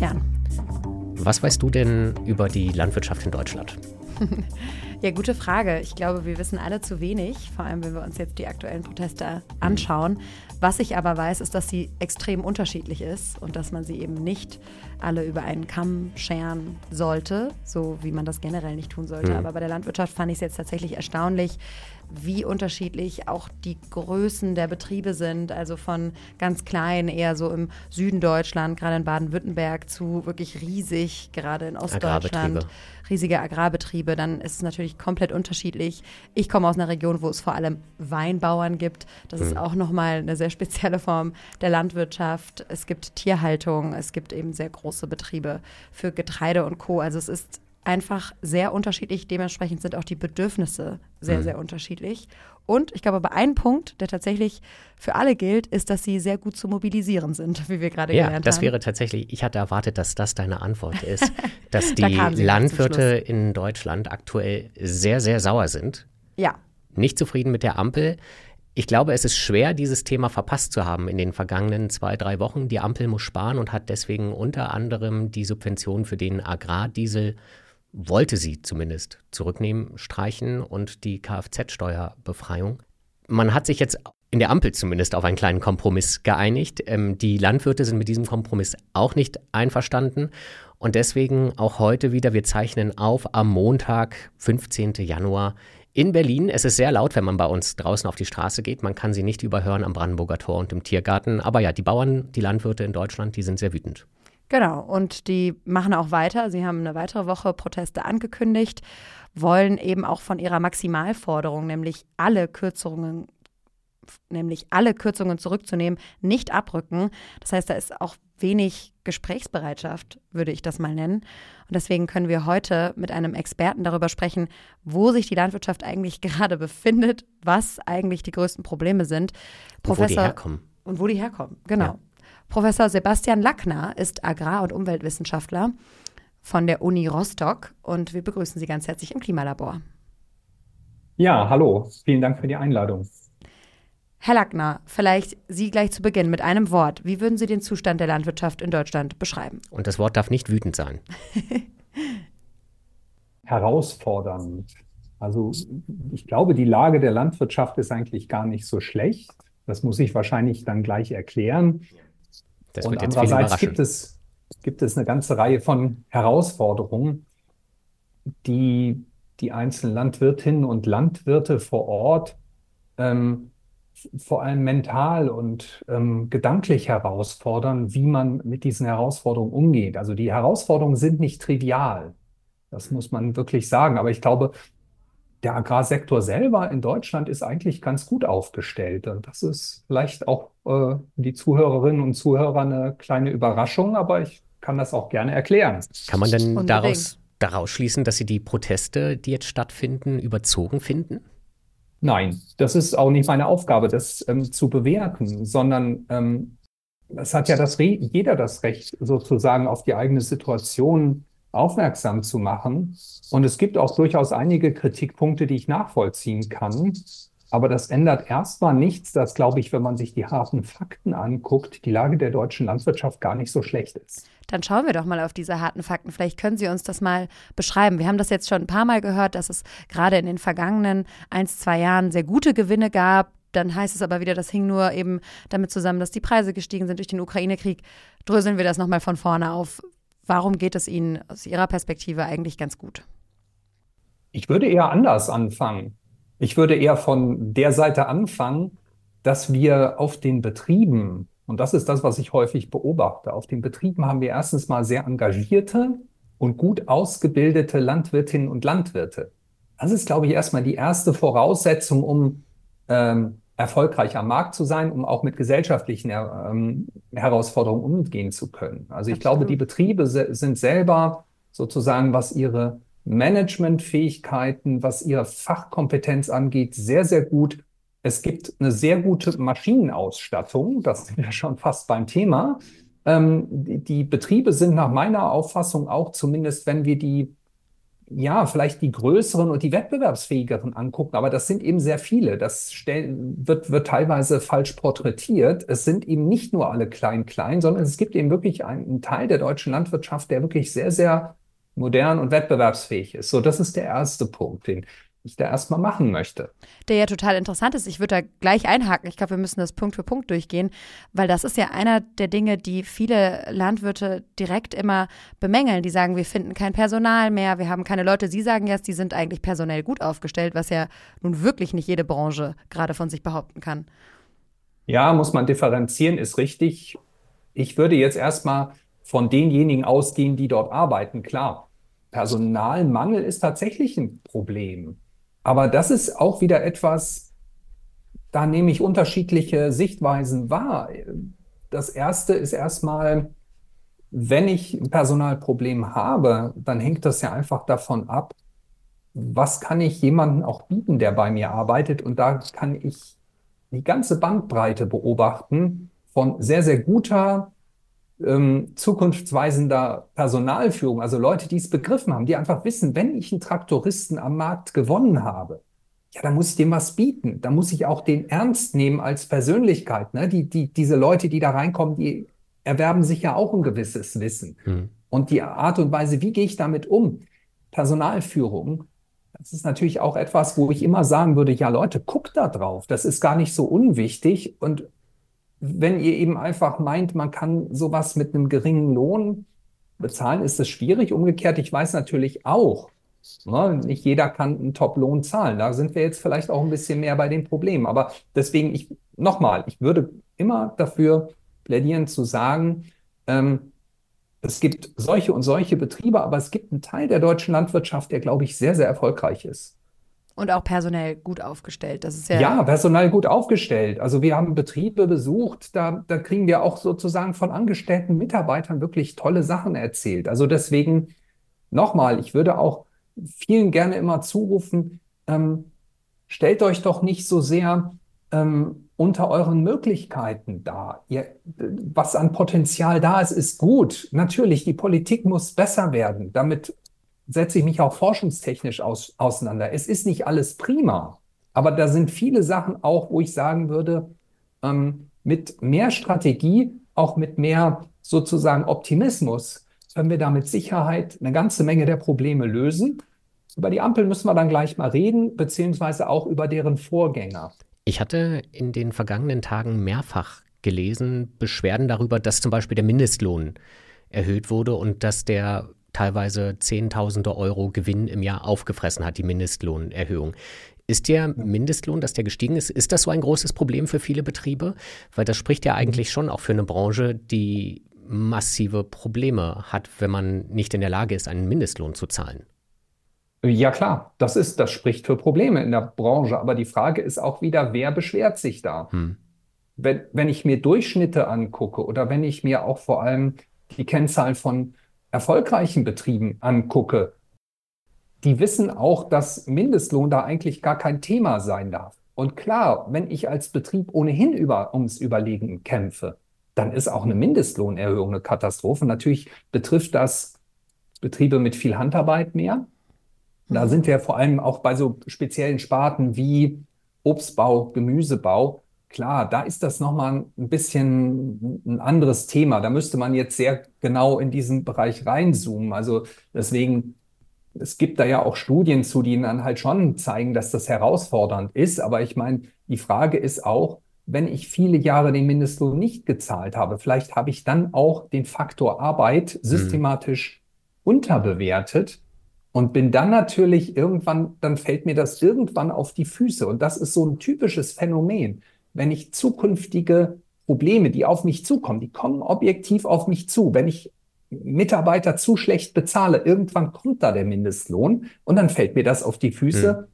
Sebastian. Was weißt du denn über die Landwirtschaft in Deutschland? Ja, gute Frage. Ich glaube, wir wissen alle zu wenig, vor allem wenn wir uns jetzt die aktuellen Proteste anschauen. Was ich aber weiß, ist, dass sie extrem unterschiedlich ist und dass man sie eben nicht alle über einen Kamm scheren sollte, so wie man das generell nicht tun sollte. Mhm. Aber bei der Landwirtschaft fand ich es jetzt tatsächlich erstaunlich, wie unterschiedlich auch die Größen der Betriebe sind. Also von ganz klein, eher so im Süden Deutschland, gerade in Baden-Württemberg, zu wirklich riesig, gerade in Ostdeutschland. Riesige Agrarbetriebe, dann ist es natürlich komplett unterschiedlich. Ich komme aus einer Region, wo es vor allem Weinbauern gibt. Das mhm. ist auch nochmal eine sehr spezielle Form der Landwirtschaft. Es gibt Tierhaltung, es gibt eben sehr große Betriebe für Getreide und Co. Also es ist einfach sehr unterschiedlich. Dementsprechend sind auch die Bedürfnisse sehr, mhm. sehr unterschiedlich. Und ich glaube, aber ein Punkt, der tatsächlich für alle gilt, ist, dass sie sehr gut zu mobilisieren sind, wie wir gerade ja, gelernt haben. Ja, das wäre tatsächlich, ich hatte erwartet, dass das deine Antwort ist, dass die da Landwirte in Deutschland aktuell sehr, sehr sauer sind. Ja. Nicht zufrieden mit der Ampel. Ich glaube, es ist schwer, dieses Thema verpasst zu haben in den vergangenen zwei, drei Wochen. Die Ampel muss sparen und hat deswegen unter anderem die Subvention für den Agrardiesel wollte sie zumindest zurücknehmen, streichen und die Kfz-Steuerbefreiung. Man hat sich jetzt in der Ampel zumindest auf einen kleinen Kompromiss geeinigt. Ähm, die Landwirte sind mit diesem Kompromiss auch nicht einverstanden. Und deswegen auch heute wieder, wir zeichnen auf am Montag, 15. Januar in Berlin. Es ist sehr laut, wenn man bei uns draußen auf die Straße geht. Man kann sie nicht überhören am Brandenburger Tor und im Tiergarten. Aber ja, die Bauern, die Landwirte in Deutschland, die sind sehr wütend. Genau, und die machen auch weiter. Sie haben eine weitere Woche Proteste angekündigt, wollen eben auch von ihrer Maximalforderung, nämlich alle Kürzungen nämlich alle Kürzungen zurückzunehmen, nicht abrücken. Das heißt, da ist auch wenig Gesprächsbereitschaft, würde ich das mal nennen. Und deswegen können wir heute mit einem Experten darüber sprechen, wo sich die Landwirtschaft eigentlich gerade befindet, was eigentlich die größten Probleme sind. Professor, und wo die herkommen. Und wo die herkommen, genau. Ja. Professor Sebastian Lackner ist Agrar- und Umweltwissenschaftler von der Uni Rostock und wir begrüßen Sie ganz herzlich im Klimalabor. Ja, hallo, vielen Dank für die Einladung. Herr Lackner, vielleicht Sie gleich zu Beginn mit einem Wort. Wie würden Sie den Zustand der Landwirtschaft in Deutschland beschreiben? Und das Wort darf nicht wütend sein. Herausfordernd. Also ich glaube, die Lage der Landwirtschaft ist eigentlich gar nicht so schlecht. Das muss ich wahrscheinlich dann gleich erklären. Das und andererseits gibt es, gibt es eine ganze Reihe von Herausforderungen, die die einzelnen Landwirtinnen und Landwirte vor Ort ähm, vor allem mental und ähm, gedanklich herausfordern, wie man mit diesen Herausforderungen umgeht. Also die Herausforderungen sind nicht trivial. Das muss man wirklich sagen. Aber ich glaube, der Agrarsektor selber in Deutschland ist eigentlich ganz gut aufgestellt. Und das ist vielleicht auch äh, die Zuhörerinnen und Zuhörer eine kleine Überraschung, aber ich kann das auch gerne erklären. Kann man denn daraus, daraus schließen, dass Sie die Proteste, die jetzt stattfinden, überzogen finden? Nein, das ist auch nicht meine Aufgabe, das ähm, zu bewerten, sondern ähm, es hat ja das Re jeder das Recht, sozusagen auf die eigene Situation aufmerksam zu machen. Und es gibt auch durchaus einige Kritikpunkte, die ich nachvollziehen kann. Aber das ändert erstmal nichts, dass, glaube ich, wenn man sich die harten Fakten anguckt, die Lage der deutschen Landwirtschaft gar nicht so schlecht ist. Dann schauen wir doch mal auf diese harten Fakten. Vielleicht können Sie uns das mal beschreiben. Wir haben das jetzt schon ein paar Mal gehört, dass es gerade in den vergangenen ein, zwei Jahren sehr gute Gewinne gab. Dann heißt es aber wieder, das hing nur eben damit zusammen, dass die Preise gestiegen sind durch den Ukraine-Krieg. Dröseln wir das nochmal von vorne auf. Warum geht es Ihnen aus Ihrer Perspektive eigentlich ganz gut? Ich würde eher anders anfangen. Ich würde eher von der Seite anfangen, dass wir auf den Betrieben, und das ist das, was ich häufig beobachte, auf den Betrieben haben wir erstens mal sehr engagierte und gut ausgebildete Landwirtinnen und Landwirte. Das ist, glaube ich, erstmal die erste Voraussetzung, um ähm, erfolgreich am Markt zu sein, um auch mit gesellschaftlichen ähm, Herausforderungen umgehen zu können. Also ich Absolut. glaube, die Betriebe se sind selber sozusagen, was ihre Managementfähigkeiten, was ihre Fachkompetenz angeht, sehr, sehr gut. Es gibt eine sehr gute Maschinenausstattung, das sind wir schon fast beim Thema. Ähm, die, die Betriebe sind nach meiner Auffassung auch, zumindest wenn wir die ja, vielleicht die größeren und die wettbewerbsfähigeren angucken, aber das sind eben sehr viele. Das wird, wird teilweise falsch porträtiert. Es sind eben nicht nur alle klein, klein, sondern es gibt eben wirklich einen Teil der deutschen Landwirtschaft, der wirklich sehr, sehr modern und wettbewerbsfähig ist. So, das ist der erste Punkt, den ich da erstmal machen möchte. Der ja total interessant ist. Ich würde da gleich einhaken. Ich glaube, wir müssen das Punkt für Punkt durchgehen, weil das ist ja einer der Dinge, die viele Landwirte direkt immer bemängeln. Die sagen, wir finden kein Personal mehr, wir haben keine Leute. Sie sagen jetzt, die sind eigentlich personell gut aufgestellt, was ja nun wirklich nicht jede Branche gerade von sich behaupten kann. Ja, muss man differenzieren, ist richtig. Ich würde jetzt erstmal von denjenigen ausgehen, die dort arbeiten. Klar, Personalmangel ist tatsächlich ein Problem. Aber das ist auch wieder etwas, da nehme ich unterschiedliche Sichtweisen wahr. Das erste ist erstmal, wenn ich ein Personalproblem habe, dann hängt das ja einfach davon ab, was kann ich jemandem auch bieten, der bei mir arbeitet. Und da kann ich die ganze Bandbreite beobachten von sehr, sehr guter ähm, zukunftsweisender Personalführung, also Leute, die es begriffen haben, die einfach wissen, wenn ich einen Traktoristen am Markt gewonnen habe, ja, dann muss ich dem was bieten. Da muss ich auch den ernst nehmen als Persönlichkeit. Ne? Die, die, diese Leute, die da reinkommen, die erwerben sich ja auch ein gewisses Wissen. Mhm. Und die Art und Weise, wie gehe ich damit um? Personalführung, das ist natürlich auch etwas, wo ich immer sagen würde, ja Leute, guckt da drauf. Das ist gar nicht so unwichtig. Und wenn ihr eben einfach meint, man kann sowas mit einem geringen Lohn bezahlen, ist es schwierig. Umgekehrt, ich weiß natürlich auch, ne, nicht jeder kann einen Top-Lohn zahlen. Da sind wir jetzt vielleicht auch ein bisschen mehr bei den Problemen. Aber deswegen, ich nochmal, ich würde immer dafür plädieren zu sagen, ähm, es gibt solche und solche Betriebe, aber es gibt einen Teil der deutschen Landwirtschaft, der, glaube ich, sehr, sehr erfolgreich ist. Und auch personell gut aufgestellt. Das ist ja. Ja, personell gut aufgestellt. Also wir haben Betriebe besucht, da, da kriegen wir auch sozusagen von angestellten Mitarbeitern wirklich tolle Sachen erzählt. Also deswegen nochmal, ich würde auch vielen gerne immer zurufen, ähm, stellt euch doch nicht so sehr ähm, unter euren Möglichkeiten dar. Ihr, was an Potenzial da ist, ist gut. Natürlich, die Politik muss besser werden, damit setze ich mich auch forschungstechnisch aus, auseinander. Es ist nicht alles prima, aber da sind viele Sachen auch, wo ich sagen würde, ähm, mit mehr Strategie, auch mit mehr sozusagen Optimismus, können wir da mit Sicherheit eine ganze Menge der Probleme lösen. Über die Ampel müssen wir dann gleich mal reden, beziehungsweise auch über deren Vorgänger. Ich hatte in den vergangenen Tagen mehrfach gelesen, Beschwerden darüber, dass zum Beispiel der Mindestlohn erhöht wurde und dass der teilweise Zehntausende Euro Gewinn im Jahr aufgefressen hat, die Mindestlohnerhöhung. Ist der Mindestlohn, dass der gestiegen ist, ist das so ein großes Problem für viele Betriebe? Weil das spricht ja eigentlich schon auch für eine Branche, die massive Probleme hat, wenn man nicht in der Lage ist, einen Mindestlohn zu zahlen. Ja klar, das ist, das spricht für Probleme in der Branche. Aber die Frage ist auch wieder, wer beschwert sich da? Hm. Wenn, wenn ich mir Durchschnitte angucke oder wenn ich mir auch vor allem die Kennzahl von erfolgreichen Betrieben angucke, die wissen auch, dass Mindestlohn da eigentlich gar kein Thema sein darf. Und klar, wenn ich als Betrieb ohnehin über, ums Überlegen kämpfe, dann ist auch eine Mindestlohnerhöhung eine Katastrophe. Natürlich betrifft das Betriebe mit viel Handarbeit mehr. Da mhm. sind wir vor allem auch bei so speziellen Sparten wie Obstbau, Gemüsebau Klar, da ist das nochmal ein bisschen ein anderes Thema. Da müsste man jetzt sehr genau in diesen Bereich reinzoomen. Also deswegen, es gibt da ja auch Studien zu, die dann halt schon zeigen, dass das herausfordernd ist. Aber ich meine, die Frage ist auch, wenn ich viele Jahre den Mindestlohn nicht gezahlt habe, vielleicht habe ich dann auch den Faktor Arbeit mhm. systematisch mhm. unterbewertet und bin dann natürlich irgendwann, dann fällt mir das irgendwann auf die Füße. Und das ist so ein typisches Phänomen wenn ich zukünftige Probleme, die auf mich zukommen, die kommen objektiv auf mich zu. Wenn ich Mitarbeiter zu schlecht bezahle, irgendwann kommt da der Mindestlohn und dann fällt mir das auf die Füße. Mhm.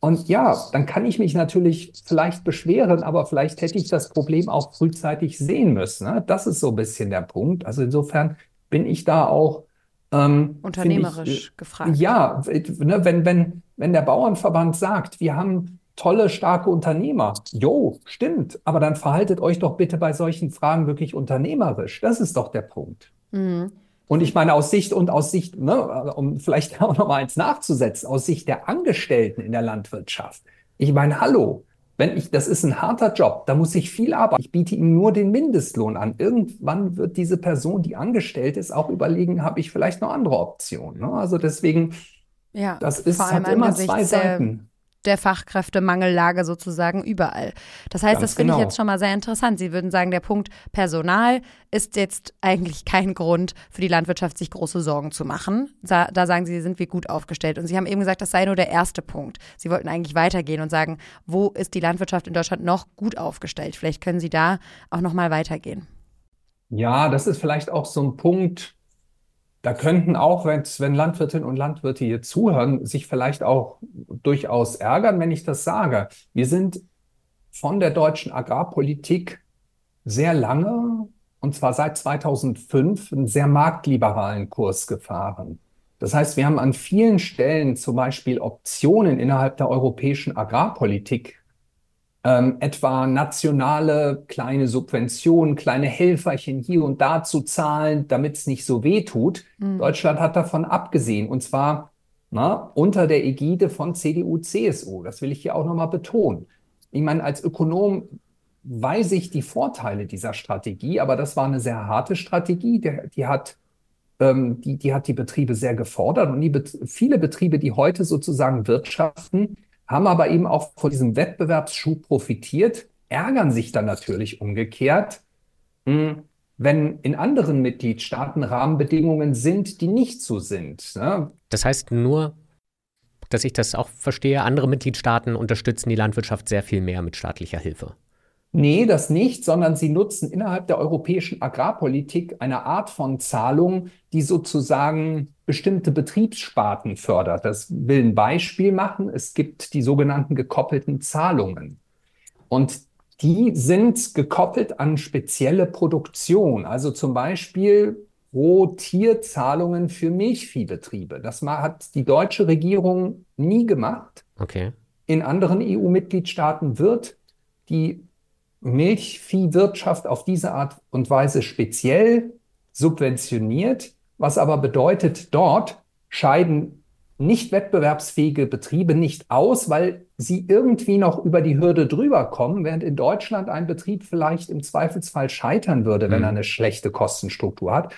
Und ja, dann kann ich mich natürlich vielleicht beschweren, aber vielleicht hätte ich das Problem auch frühzeitig sehen müssen. Ne? Das ist so ein bisschen der Punkt. Also insofern bin ich da auch ähm, unternehmerisch ich, gefragt. Ja, ne, wenn, wenn, wenn der Bauernverband sagt, wir haben tolle, starke Unternehmer. Jo, stimmt. Aber dann verhaltet euch doch bitte bei solchen Fragen wirklich unternehmerisch. Das ist doch der Punkt. Mhm. Und ich meine, aus Sicht und aus Sicht, ne, um vielleicht auch noch mal eins nachzusetzen, aus Sicht der Angestellten in der Landwirtschaft. Ich meine, hallo, wenn ich, das ist ein harter Job, da muss ich viel arbeiten. Ich biete ihm nur den Mindestlohn an. Irgendwann wird diese Person, die angestellt ist, auch überlegen, habe ich vielleicht noch andere Optionen. Ne? Also deswegen, ja, das ist hat immer zwei Seiten der Fachkräftemangellage sozusagen überall. Das heißt, Ganz das finde genau. ich jetzt schon mal sehr interessant. Sie würden sagen, der Punkt Personal ist jetzt eigentlich kein Grund für die Landwirtschaft, sich große Sorgen zu machen. Da, da sagen Sie, sind wir gut aufgestellt. Und Sie haben eben gesagt, das sei nur der erste Punkt. Sie wollten eigentlich weitergehen und sagen, wo ist die Landwirtschaft in Deutschland noch gut aufgestellt? Vielleicht können Sie da auch noch mal weitergehen. Ja, das ist vielleicht auch so ein Punkt, da könnten auch, wenn Landwirtinnen und Landwirte hier zuhören, sich vielleicht auch durchaus ärgern, wenn ich das sage. Wir sind von der deutschen Agrarpolitik sehr lange, und zwar seit 2005, einen sehr marktliberalen Kurs gefahren. Das heißt, wir haben an vielen Stellen zum Beispiel Optionen innerhalb der europäischen Agrarpolitik ähm, etwa nationale kleine Subventionen, kleine Helferchen hier und da zu zahlen, damit es nicht so weh tut. Mhm. Deutschland hat davon abgesehen und zwar na, unter der Ägide von CDU, CSU. Das will ich hier auch nochmal betonen. Ich meine, als Ökonom weiß ich die Vorteile dieser Strategie, aber das war eine sehr harte Strategie. Die, die hat ähm, die, die hat die Betriebe sehr gefordert und die, viele Betriebe, die heute sozusagen wirtschaften, haben aber eben auch von diesem Wettbewerbsschub profitiert, ärgern sich dann natürlich umgekehrt, hm, wenn in anderen Mitgliedstaaten Rahmenbedingungen sind, die nicht so sind. Ne? Das heißt nur, dass ich das auch verstehe, andere Mitgliedstaaten unterstützen die Landwirtschaft sehr viel mehr mit staatlicher Hilfe. Nee, das nicht, sondern sie nutzen innerhalb der europäischen Agrarpolitik eine Art von Zahlung, die sozusagen bestimmte Betriebssparten fördert. Das will ein Beispiel machen. Es gibt die sogenannten gekoppelten Zahlungen. Und die sind gekoppelt an spezielle Produktion. Also zum Beispiel Rohtierzahlungen für Milchviehbetriebe. Das hat die deutsche Regierung nie gemacht. Okay. In anderen EU-Mitgliedstaaten wird die Milchviehwirtschaft auf diese Art und Weise speziell subventioniert, was aber bedeutet, dort scheiden nicht wettbewerbsfähige Betriebe nicht aus, weil sie irgendwie noch über die Hürde drüber kommen, während in Deutschland ein Betrieb vielleicht im Zweifelsfall scheitern würde, wenn mhm. er eine schlechte Kostenstruktur hat.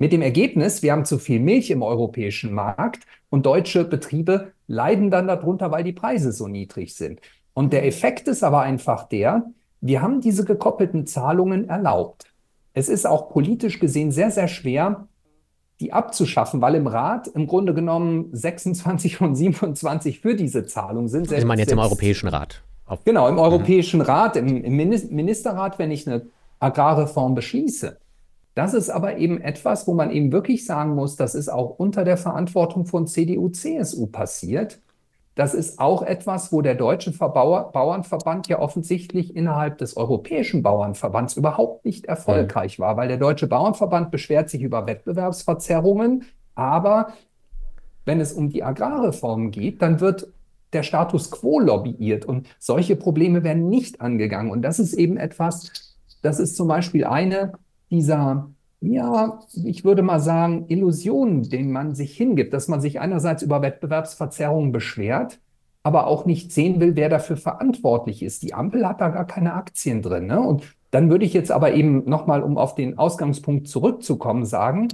Mit dem Ergebnis, wir haben zu viel Milch im europäischen Markt und deutsche Betriebe leiden dann darunter, weil die Preise so niedrig sind. Und der Effekt ist aber einfach der, wir haben diese gekoppelten Zahlungen erlaubt. Es ist auch politisch gesehen sehr, sehr schwer, die abzuschaffen, weil im Rat im Grunde genommen 26 und 27 für diese Zahlung sind. Also man jetzt im Europäischen Rat. Genau, im mhm. Europäischen mhm. Rat, im, im Ministerrat, wenn ich eine Agrarreform beschließe. Das ist aber eben etwas, wo man eben wirklich sagen muss, das ist auch unter der Verantwortung von CDU, CSU passiert. Das ist auch etwas, wo der Deutsche Verbauer, Bauernverband ja offensichtlich innerhalb des Europäischen Bauernverbands überhaupt nicht erfolgreich war, weil der Deutsche Bauernverband beschwert sich über Wettbewerbsverzerrungen, aber wenn es um die Agrarreform geht, dann wird der Status quo lobbyiert und solche Probleme werden nicht angegangen. Und das ist eben etwas, das ist zum Beispiel eine dieser ja, ich würde mal sagen, Illusionen, denen man sich hingibt, dass man sich einerseits über Wettbewerbsverzerrungen beschwert, aber auch nicht sehen will, wer dafür verantwortlich ist. Die Ampel hat da gar keine Aktien drin. Ne? Und dann würde ich jetzt aber eben nochmal, um auf den Ausgangspunkt zurückzukommen, sagen,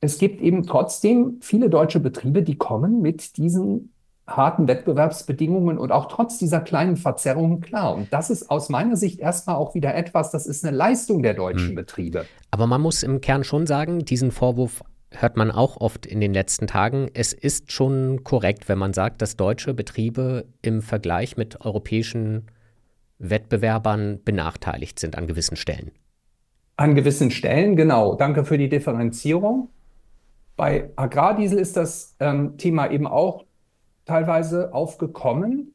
es gibt eben trotzdem viele deutsche Betriebe, die kommen mit diesen harten Wettbewerbsbedingungen und auch trotz dieser kleinen Verzerrungen klar. Und das ist aus meiner Sicht erstmal auch wieder etwas, das ist eine Leistung der deutschen hm. Betriebe. Aber man muss im Kern schon sagen, diesen Vorwurf hört man auch oft in den letzten Tagen. Es ist schon korrekt, wenn man sagt, dass deutsche Betriebe im Vergleich mit europäischen Wettbewerbern benachteiligt sind an gewissen Stellen. An gewissen Stellen, genau. Danke für die Differenzierung. Bei Agrardiesel ist das ähm, Thema eben auch teilweise aufgekommen.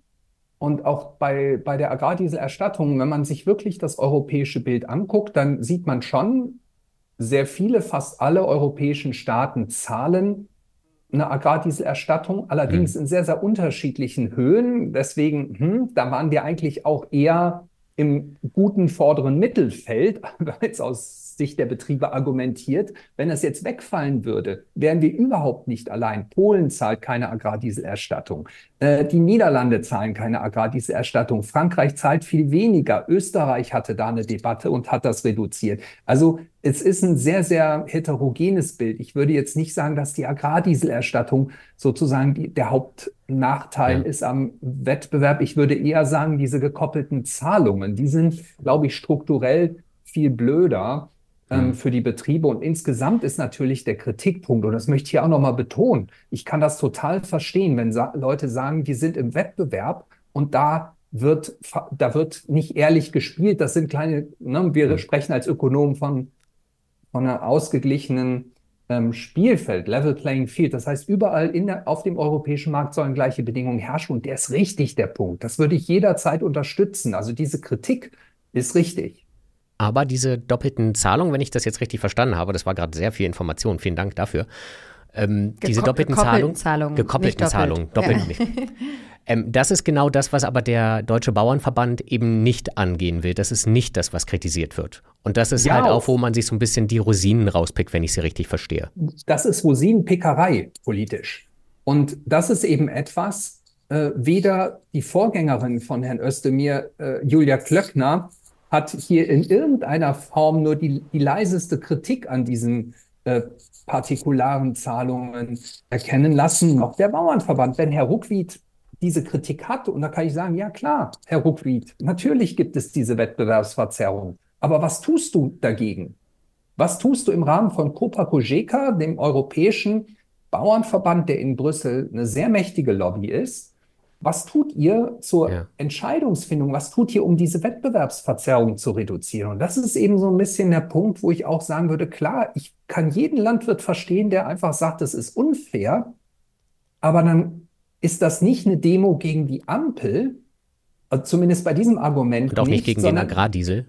Und auch bei, bei der Agrardieselerstattung, wenn man sich wirklich das europäische Bild anguckt, dann sieht man schon, sehr viele, fast alle europäischen Staaten zahlen eine Agrardieselerstattung, allerdings mhm. in sehr, sehr unterschiedlichen Höhen. Deswegen, hm, da waren wir eigentlich auch eher im guten vorderen Mittelfeld, jetzt aus Sicht der Betriebe argumentiert, wenn das jetzt wegfallen würde, wären wir überhaupt nicht allein. Polen zahlt keine Agrardieselerstattung. Äh, die Niederlande zahlen keine Agrardieselerstattung. Frankreich zahlt viel weniger. Österreich hatte da eine Debatte und hat das reduziert. Also es ist ein sehr, sehr heterogenes Bild. Ich würde jetzt nicht sagen, dass die Agrardieselerstattung sozusagen die, der Hauptnachteil ja. ist am Wettbewerb. Ich würde eher sagen, diese gekoppelten Zahlungen, die sind, glaube ich, strukturell viel blöder ähm, mhm. für die Betriebe. Und insgesamt ist natürlich der Kritikpunkt, und das möchte ich hier auch nochmal betonen, ich kann das total verstehen, wenn sa Leute sagen, wir sind im Wettbewerb und da wird, da wird nicht ehrlich gespielt. Das sind kleine, ne, wir mhm. sprechen als Ökonomen von, von einer ausgeglichenen ähm, Spielfeld, Level Playing Field. Das heißt, überall in der, auf dem europäischen Markt sollen gleiche Bedingungen herrschen. Und der ist richtig, der Punkt. Das würde ich jederzeit unterstützen. Also diese Kritik ist richtig. Aber diese doppelten Zahlungen, wenn ich das jetzt richtig verstanden habe, das war gerade sehr viel Information, vielen Dank dafür. Ähm, diese doppelten Zahlungen, Zahlungen, gekoppelten Zahlungen, doppelt ja. nicht. Ähm, das ist genau das, was aber der Deutsche Bauernverband eben nicht angehen will. Das ist nicht das, was kritisiert wird. Und das ist ja, halt auch, wo man sich so ein bisschen die Rosinen rauspickt, wenn ich sie richtig verstehe. Das ist Rosinenpickerei politisch. Und das ist eben etwas, äh, weder die Vorgängerin von Herrn Özdemir, äh, Julia Klöckner, hat hier in irgendeiner Form nur die, die leiseste Kritik an diesen äh, partikularen Zahlungen erkennen lassen. Auch der Bauernverband, wenn Herr Ruckwied diese Kritik hat, und da kann ich sagen, ja klar, Herr Ruckwied, natürlich gibt es diese Wettbewerbsverzerrung. Aber was tust du dagegen? Was tust du im Rahmen von Copa dem europäischen Bauernverband, der in Brüssel eine sehr mächtige Lobby ist? Was tut ihr zur ja. Entscheidungsfindung? Was tut ihr, um diese Wettbewerbsverzerrung zu reduzieren? Und das ist eben so ein bisschen der Punkt, wo ich auch sagen würde, klar, ich kann jeden Landwirt verstehen, der einfach sagt, das ist unfair. Aber dann ist das nicht eine Demo gegen die Ampel, also zumindest bei diesem Argument. Und auch nicht, nicht gegen den Agrardiesel.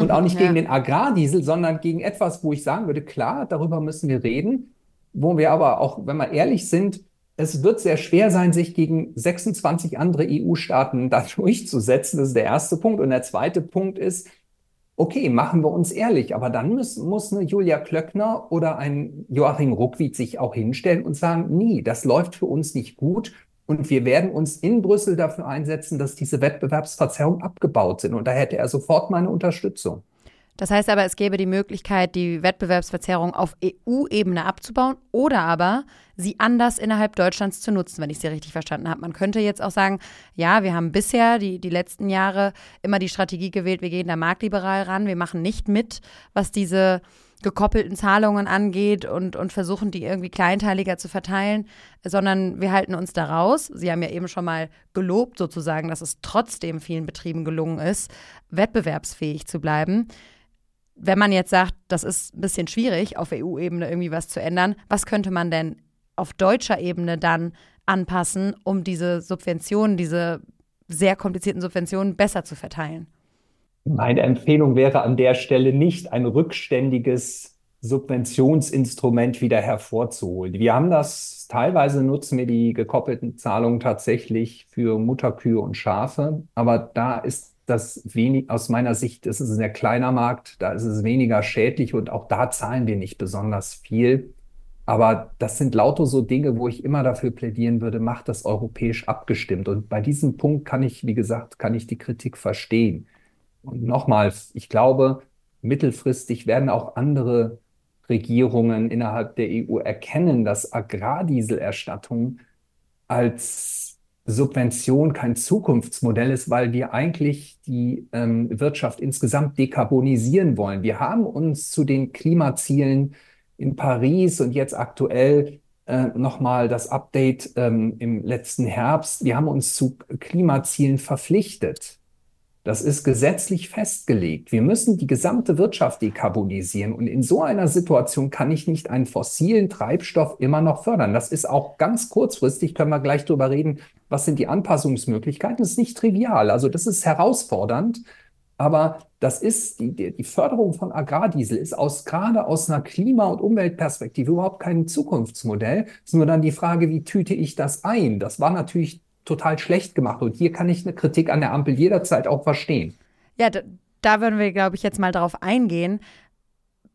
Und auch nicht ja. gegen den Agrardiesel, sondern gegen etwas, wo ich sagen würde, klar, darüber müssen wir reden, wo wir aber auch, wenn wir ehrlich sind, es wird sehr schwer sein, sich gegen 26 andere EU-Staaten da durchzusetzen. Das ist der erste Punkt. Und der zweite Punkt ist, okay, machen wir uns ehrlich, aber dann muss, muss eine Julia Klöckner oder ein Joachim Ruckwied sich auch hinstellen und sagen, nie, das läuft für uns nicht gut. Und wir werden uns in Brüssel dafür einsetzen, dass diese Wettbewerbsverzerrungen abgebaut sind. Und da hätte er sofort meine Unterstützung. Das heißt aber, es gäbe die Möglichkeit, die Wettbewerbsverzerrung auf EU-Ebene abzubauen oder aber sie anders innerhalb Deutschlands zu nutzen, wenn ich sie richtig verstanden habe. Man könnte jetzt auch sagen, ja, wir haben bisher die, die letzten Jahre immer die Strategie gewählt, wir gehen da marktliberal ran, wir machen nicht mit, was diese gekoppelten Zahlungen angeht und, und versuchen, die irgendwie kleinteiliger zu verteilen, sondern wir halten uns da raus. Sie haben ja eben schon mal gelobt, sozusagen, dass es trotzdem vielen Betrieben gelungen ist, wettbewerbsfähig zu bleiben wenn man jetzt sagt, das ist ein bisschen schwierig, auf EU-Ebene irgendwie was zu ändern, was könnte man denn auf deutscher Ebene dann anpassen, um diese Subventionen, diese sehr komplizierten Subventionen besser zu verteilen? Meine Empfehlung wäre an der Stelle nicht ein rückständiges Subventionsinstrument wieder hervorzuholen. Wir haben das, teilweise nutzen wir die gekoppelten Zahlungen tatsächlich für Mutterkühe und Schafe, aber da ist das wenig, aus meiner Sicht ist es ein sehr kleiner Markt, da ist es weniger schädlich und auch da zahlen wir nicht besonders viel. Aber das sind lauter so Dinge, wo ich immer dafür plädieren würde, macht das europäisch abgestimmt. Und bei diesem Punkt kann ich, wie gesagt, kann ich die Kritik verstehen. Und nochmals, ich glaube, mittelfristig werden auch andere Regierungen innerhalb der EU erkennen, dass Agrardieselerstattung als Subvention kein Zukunftsmodell ist, weil wir eigentlich die ähm, Wirtschaft insgesamt dekarbonisieren wollen. Wir haben uns zu den Klimazielen in Paris und jetzt aktuell äh, nochmal das Update ähm, im letzten Herbst. Wir haben uns zu Klimazielen verpflichtet. Das ist gesetzlich festgelegt. Wir müssen die gesamte Wirtschaft dekarbonisieren. Und in so einer Situation kann ich nicht einen fossilen Treibstoff immer noch fördern. Das ist auch ganz kurzfristig, können wir gleich drüber reden, was sind die Anpassungsmöglichkeiten. Das ist nicht trivial. Also das ist herausfordernd. Aber das ist, die, die Förderung von Agrardiesel ist aus, gerade aus einer Klima- und Umweltperspektive überhaupt kein Zukunftsmodell. Es ist nur dann die Frage, wie tüte ich das ein? Das war natürlich total schlecht gemacht. Und hier kann ich eine Kritik an der Ampel jederzeit auch verstehen. Ja, da, da würden wir, glaube ich, jetzt mal darauf eingehen.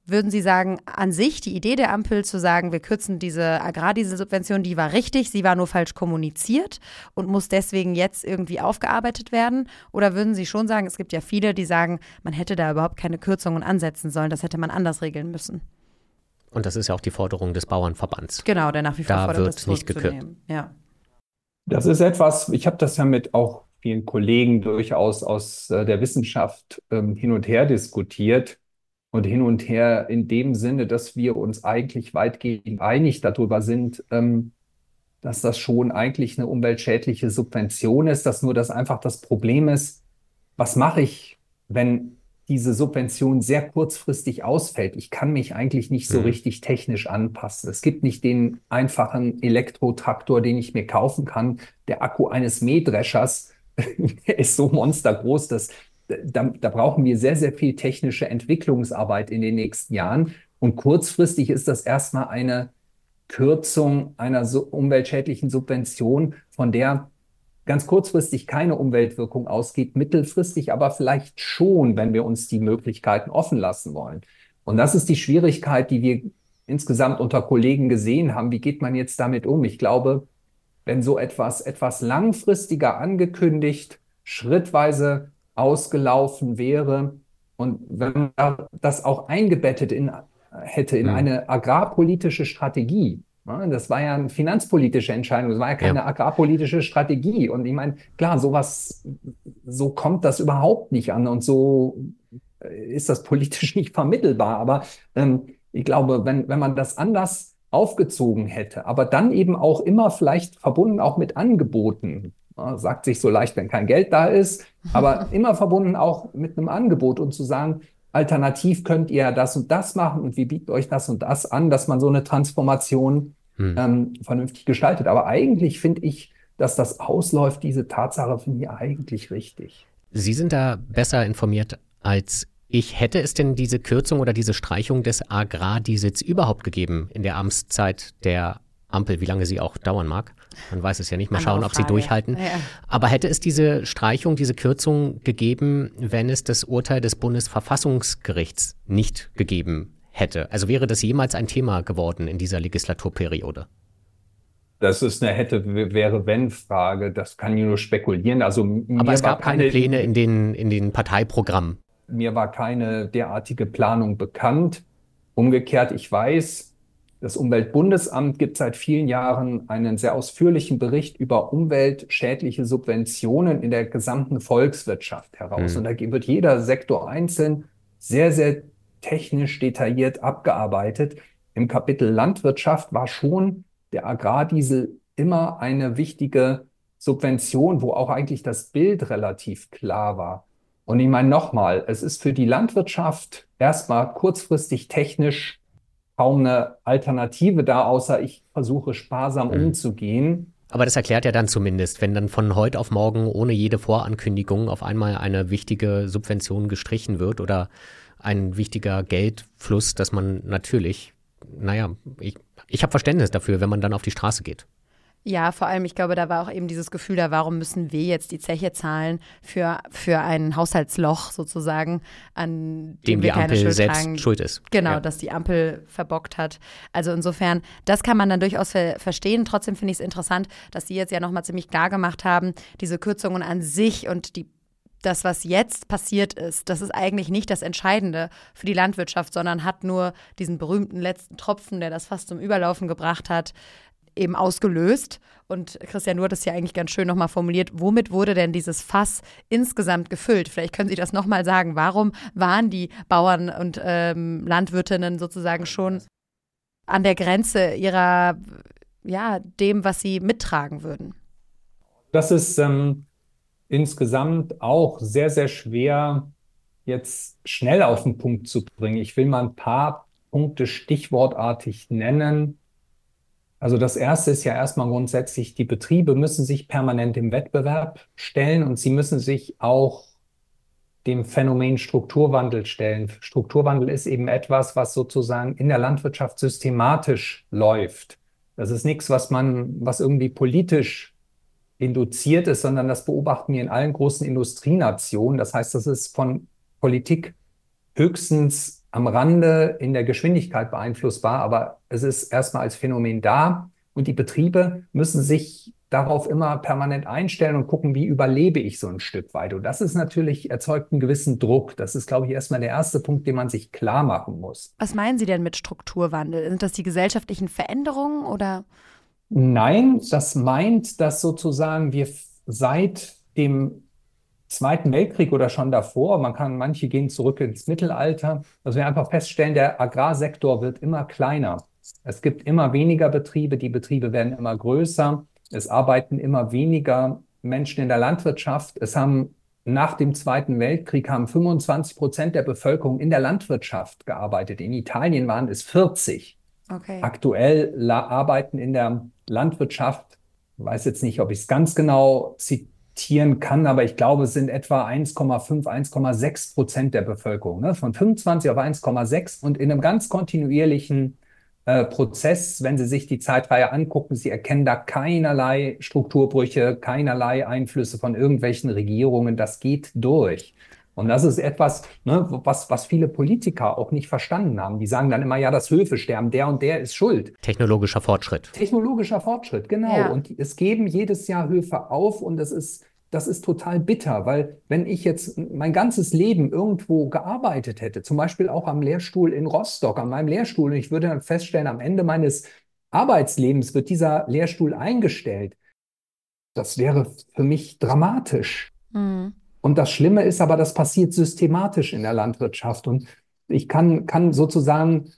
Würden Sie sagen, an sich die Idee der Ampel zu sagen, wir kürzen diese Agrardieselsubvention, die war richtig, sie war nur falsch kommuniziert und muss deswegen jetzt irgendwie aufgearbeitet werden? Oder würden Sie schon sagen, es gibt ja viele, die sagen, man hätte da überhaupt keine Kürzungen ansetzen sollen, das hätte man anders regeln müssen? Und das ist ja auch die Forderung des Bauernverbands. Genau, der nach wie vor da fordert, wird nicht gekürzt. Ja. Das ist etwas, ich habe das ja mit auch vielen Kollegen durchaus aus äh, der Wissenschaft ähm, hin und her diskutiert und hin und her in dem Sinne, dass wir uns eigentlich weitgehend einig darüber sind, ähm, dass das schon eigentlich eine umweltschädliche Subvention ist, dass nur das einfach das Problem ist, was mache ich, wenn diese Subvention sehr kurzfristig ausfällt. Ich kann mich eigentlich nicht so mhm. richtig technisch anpassen. Es gibt nicht den einfachen Elektrotraktor, den ich mir kaufen kann. Der Akku eines Mähdreschers ist so monstergroß, dass da, da brauchen wir sehr, sehr viel technische Entwicklungsarbeit in den nächsten Jahren. Und kurzfristig ist das erstmal eine Kürzung einer so umweltschädlichen Subvention, von der ganz kurzfristig keine Umweltwirkung ausgeht, mittelfristig aber vielleicht schon, wenn wir uns die Möglichkeiten offen lassen wollen. Und das ist die Schwierigkeit, die wir insgesamt unter Kollegen gesehen haben. Wie geht man jetzt damit um? Ich glaube, wenn so etwas etwas langfristiger angekündigt, schrittweise ausgelaufen wäre und wenn man das auch eingebettet in, hätte in mhm. eine agrarpolitische Strategie, das war ja eine finanzpolitische Entscheidung, das war ja keine ja. agrarpolitische Strategie. Und ich meine, klar, sowas, so kommt das überhaupt nicht an und so ist das politisch nicht vermittelbar. Aber ähm, ich glaube, wenn, wenn man das anders aufgezogen hätte, aber dann eben auch immer vielleicht verbunden auch mit Angeboten, ja, sagt sich so leicht, wenn kein Geld da ist, aber immer verbunden auch mit einem Angebot und zu sagen, Alternativ könnt ihr das und das machen und wir bieten euch das und das an, dass man so eine Transformation hm. ähm, vernünftig gestaltet. Aber eigentlich finde ich, dass das ausläuft, diese Tatsache finde ich eigentlich richtig. Sie sind da besser informiert als ich. Hätte es denn diese Kürzung oder diese Streichung des Agrardiesels überhaupt gegeben in der Amtszeit der Ampel, wie lange sie auch dauern mag. Man weiß es ja nicht. Mal schauen, ob sie durchhalten. Ja. Aber hätte es diese Streichung, diese Kürzung gegeben, wenn es das Urteil des Bundesverfassungsgerichts nicht gegeben hätte? Also wäre das jemals ein Thema geworden in dieser Legislaturperiode? Das ist eine hätte, wäre, wenn Frage. Das kann ich nur spekulieren. Also, Aber es gab keine, keine Pläne in den, in den Parteiprogrammen. Mir war keine derartige Planung bekannt. Umgekehrt, ich weiß, das Umweltbundesamt gibt seit vielen Jahren einen sehr ausführlichen Bericht über umweltschädliche Subventionen in der gesamten Volkswirtschaft heraus. Mhm. Und da wird jeder Sektor einzeln sehr, sehr technisch detailliert abgearbeitet. Im Kapitel Landwirtschaft war schon der Agrardiesel immer eine wichtige Subvention, wo auch eigentlich das Bild relativ klar war. Und ich meine nochmal, es ist für die Landwirtschaft erstmal kurzfristig technisch kaum eine Alternative da, außer ich versuche sparsam mhm. umzugehen. Aber das erklärt ja dann zumindest, wenn dann von heute auf morgen ohne jede Vorankündigung auf einmal eine wichtige Subvention gestrichen wird oder ein wichtiger Geldfluss, dass man natürlich, naja, ich, ich habe Verständnis dafür, wenn man dann auf die Straße geht. Ja, vor allem, ich glaube, da war auch eben dieses Gefühl da, warum müssen wir jetzt die Zeche zahlen für, für ein Haushaltsloch sozusagen, an dem, dem wir die keine Ampel Schuld selbst tragen. schuld ist. Genau, ja. dass die Ampel verbockt hat. Also insofern, das kann man dann durchaus ver verstehen. Trotzdem finde ich es interessant, dass Sie jetzt ja nochmal ziemlich klar gemacht haben, diese Kürzungen an sich und die das, was jetzt passiert ist, das ist eigentlich nicht das Entscheidende für die Landwirtschaft, sondern hat nur diesen berühmten letzten Tropfen, der das fast zum Überlaufen gebracht hat, eben ausgelöst. Und Christian, du hattest ja eigentlich ganz schön nochmal formuliert, womit wurde denn dieses Fass insgesamt gefüllt? Vielleicht können Sie das nochmal sagen. Warum waren die Bauern und ähm, Landwirtinnen sozusagen schon an der Grenze ihrer, ja, dem, was sie mittragen würden? Das ist ähm, insgesamt auch sehr, sehr schwer jetzt schnell auf den Punkt zu bringen. Ich will mal ein paar Punkte stichwortartig nennen also das erste ist ja erstmal grundsätzlich, die Betriebe müssen sich permanent im Wettbewerb stellen und sie müssen sich auch dem Phänomen Strukturwandel stellen. Strukturwandel ist eben etwas, was sozusagen in der Landwirtschaft systematisch läuft. Das ist nichts, was man, was irgendwie politisch induziert ist, sondern das beobachten wir in allen großen Industrienationen. Das heißt, das ist von Politik höchstens am Rande in der Geschwindigkeit beeinflussbar, aber es ist erstmal als Phänomen da und die Betriebe müssen sich darauf immer permanent einstellen und gucken, wie überlebe ich so ein Stück weit. Und das ist natürlich, erzeugt einen gewissen Druck. Das ist, glaube ich, erstmal der erste Punkt, den man sich klar machen muss. Was meinen Sie denn mit Strukturwandel? Sind das die gesellschaftlichen Veränderungen oder? Nein, das meint, dass sozusagen wir seit dem Zweiten Weltkrieg oder schon davor, man kann, manche gehen zurück ins Mittelalter, dass wir einfach feststellen, der Agrarsektor wird immer kleiner. Es gibt immer weniger Betriebe, die Betriebe werden immer größer. Es arbeiten immer weniger Menschen in der Landwirtschaft. Es haben nach dem Zweiten Weltkrieg haben 25 Prozent der Bevölkerung in der Landwirtschaft gearbeitet. In Italien waren es 40. Okay. Aktuell arbeiten in der Landwirtschaft, ich weiß jetzt nicht, ob ich es ganz genau zitieren kann, aber ich glaube, es sind etwa 1,5, 1,6 Prozent der Bevölkerung. Ne? Von 25 auf 1,6 und in einem ganz kontinuierlichen äh, Prozess, wenn Sie sich die Zeitreihe angucken, Sie erkennen da keinerlei Strukturbrüche, keinerlei Einflüsse von irgendwelchen Regierungen. Das geht durch. Und das ist etwas, ne, was, was viele Politiker auch nicht verstanden haben. Die sagen dann immer, ja, das Höfe sterben, der und der ist schuld. Technologischer Fortschritt. Technologischer Fortschritt, genau. Ja. Und es geben jedes Jahr Höfe auf und das ist das ist total bitter, weil wenn ich jetzt mein ganzes Leben irgendwo gearbeitet hätte, zum Beispiel auch am Lehrstuhl in Rostock, an meinem Lehrstuhl, und ich würde dann feststellen, am Ende meines Arbeitslebens wird dieser Lehrstuhl eingestellt, das wäre für mich dramatisch. Mhm. Und das Schlimme ist aber, das passiert systematisch in der Landwirtschaft. Und ich kann, kann sozusagen,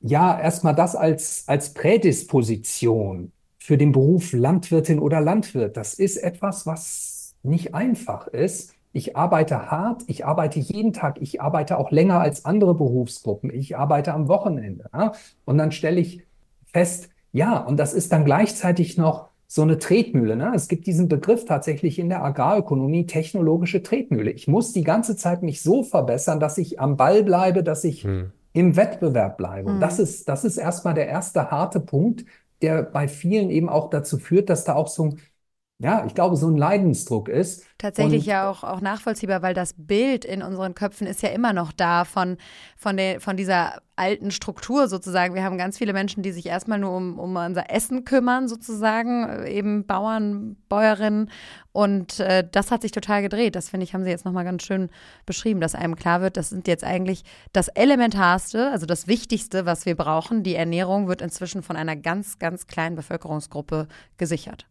ja, erstmal das als, als Prädisposition für den Beruf Landwirtin oder Landwirt. Das ist etwas, was nicht einfach ist. Ich arbeite hart, ich arbeite jeden Tag, ich arbeite auch länger als andere Berufsgruppen, ich arbeite am Wochenende. Ja? Und dann stelle ich fest, ja, und das ist dann gleichzeitig noch so eine Tretmühle. Ne? Es gibt diesen Begriff tatsächlich in der Agrarökonomie, technologische Tretmühle. Ich muss die ganze Zeit mich so verbessern, dass ich am Ball bleibe, dass ich hm. im Wettbewerb bleibe. Hm. Und das ist, das ist erstmal der erste harte Punkt, der bei vielen eben auch dazu führt, dass da auch so ein ja, ich glaube, so ein Leidensdruck ist. Tatsächlich und, ja auch, auch nachvollziehbar, weil das Bild in unseren Köpfen ist ja immer noch da von, von, der, von dieser alten Struktur sozusagen. Wir haben ganz viele Menschen, die sich erstmal nur um, um unser Essen kümmern, sozusagen, eben Bauern, Bäuerinnen. Und äh, das hat sich total gedreht. Das finde ich, haben Sie jetzt nochmal ganz schön beschrieben, dass einem klar wird, das sind jetzt eigentlich das Elementarste, also das Wichtigste, was wir brauchen. Die Ernährung wird inzwischen von einer ganz, ganz kleinen Bevölkerungsgruppe gesichert.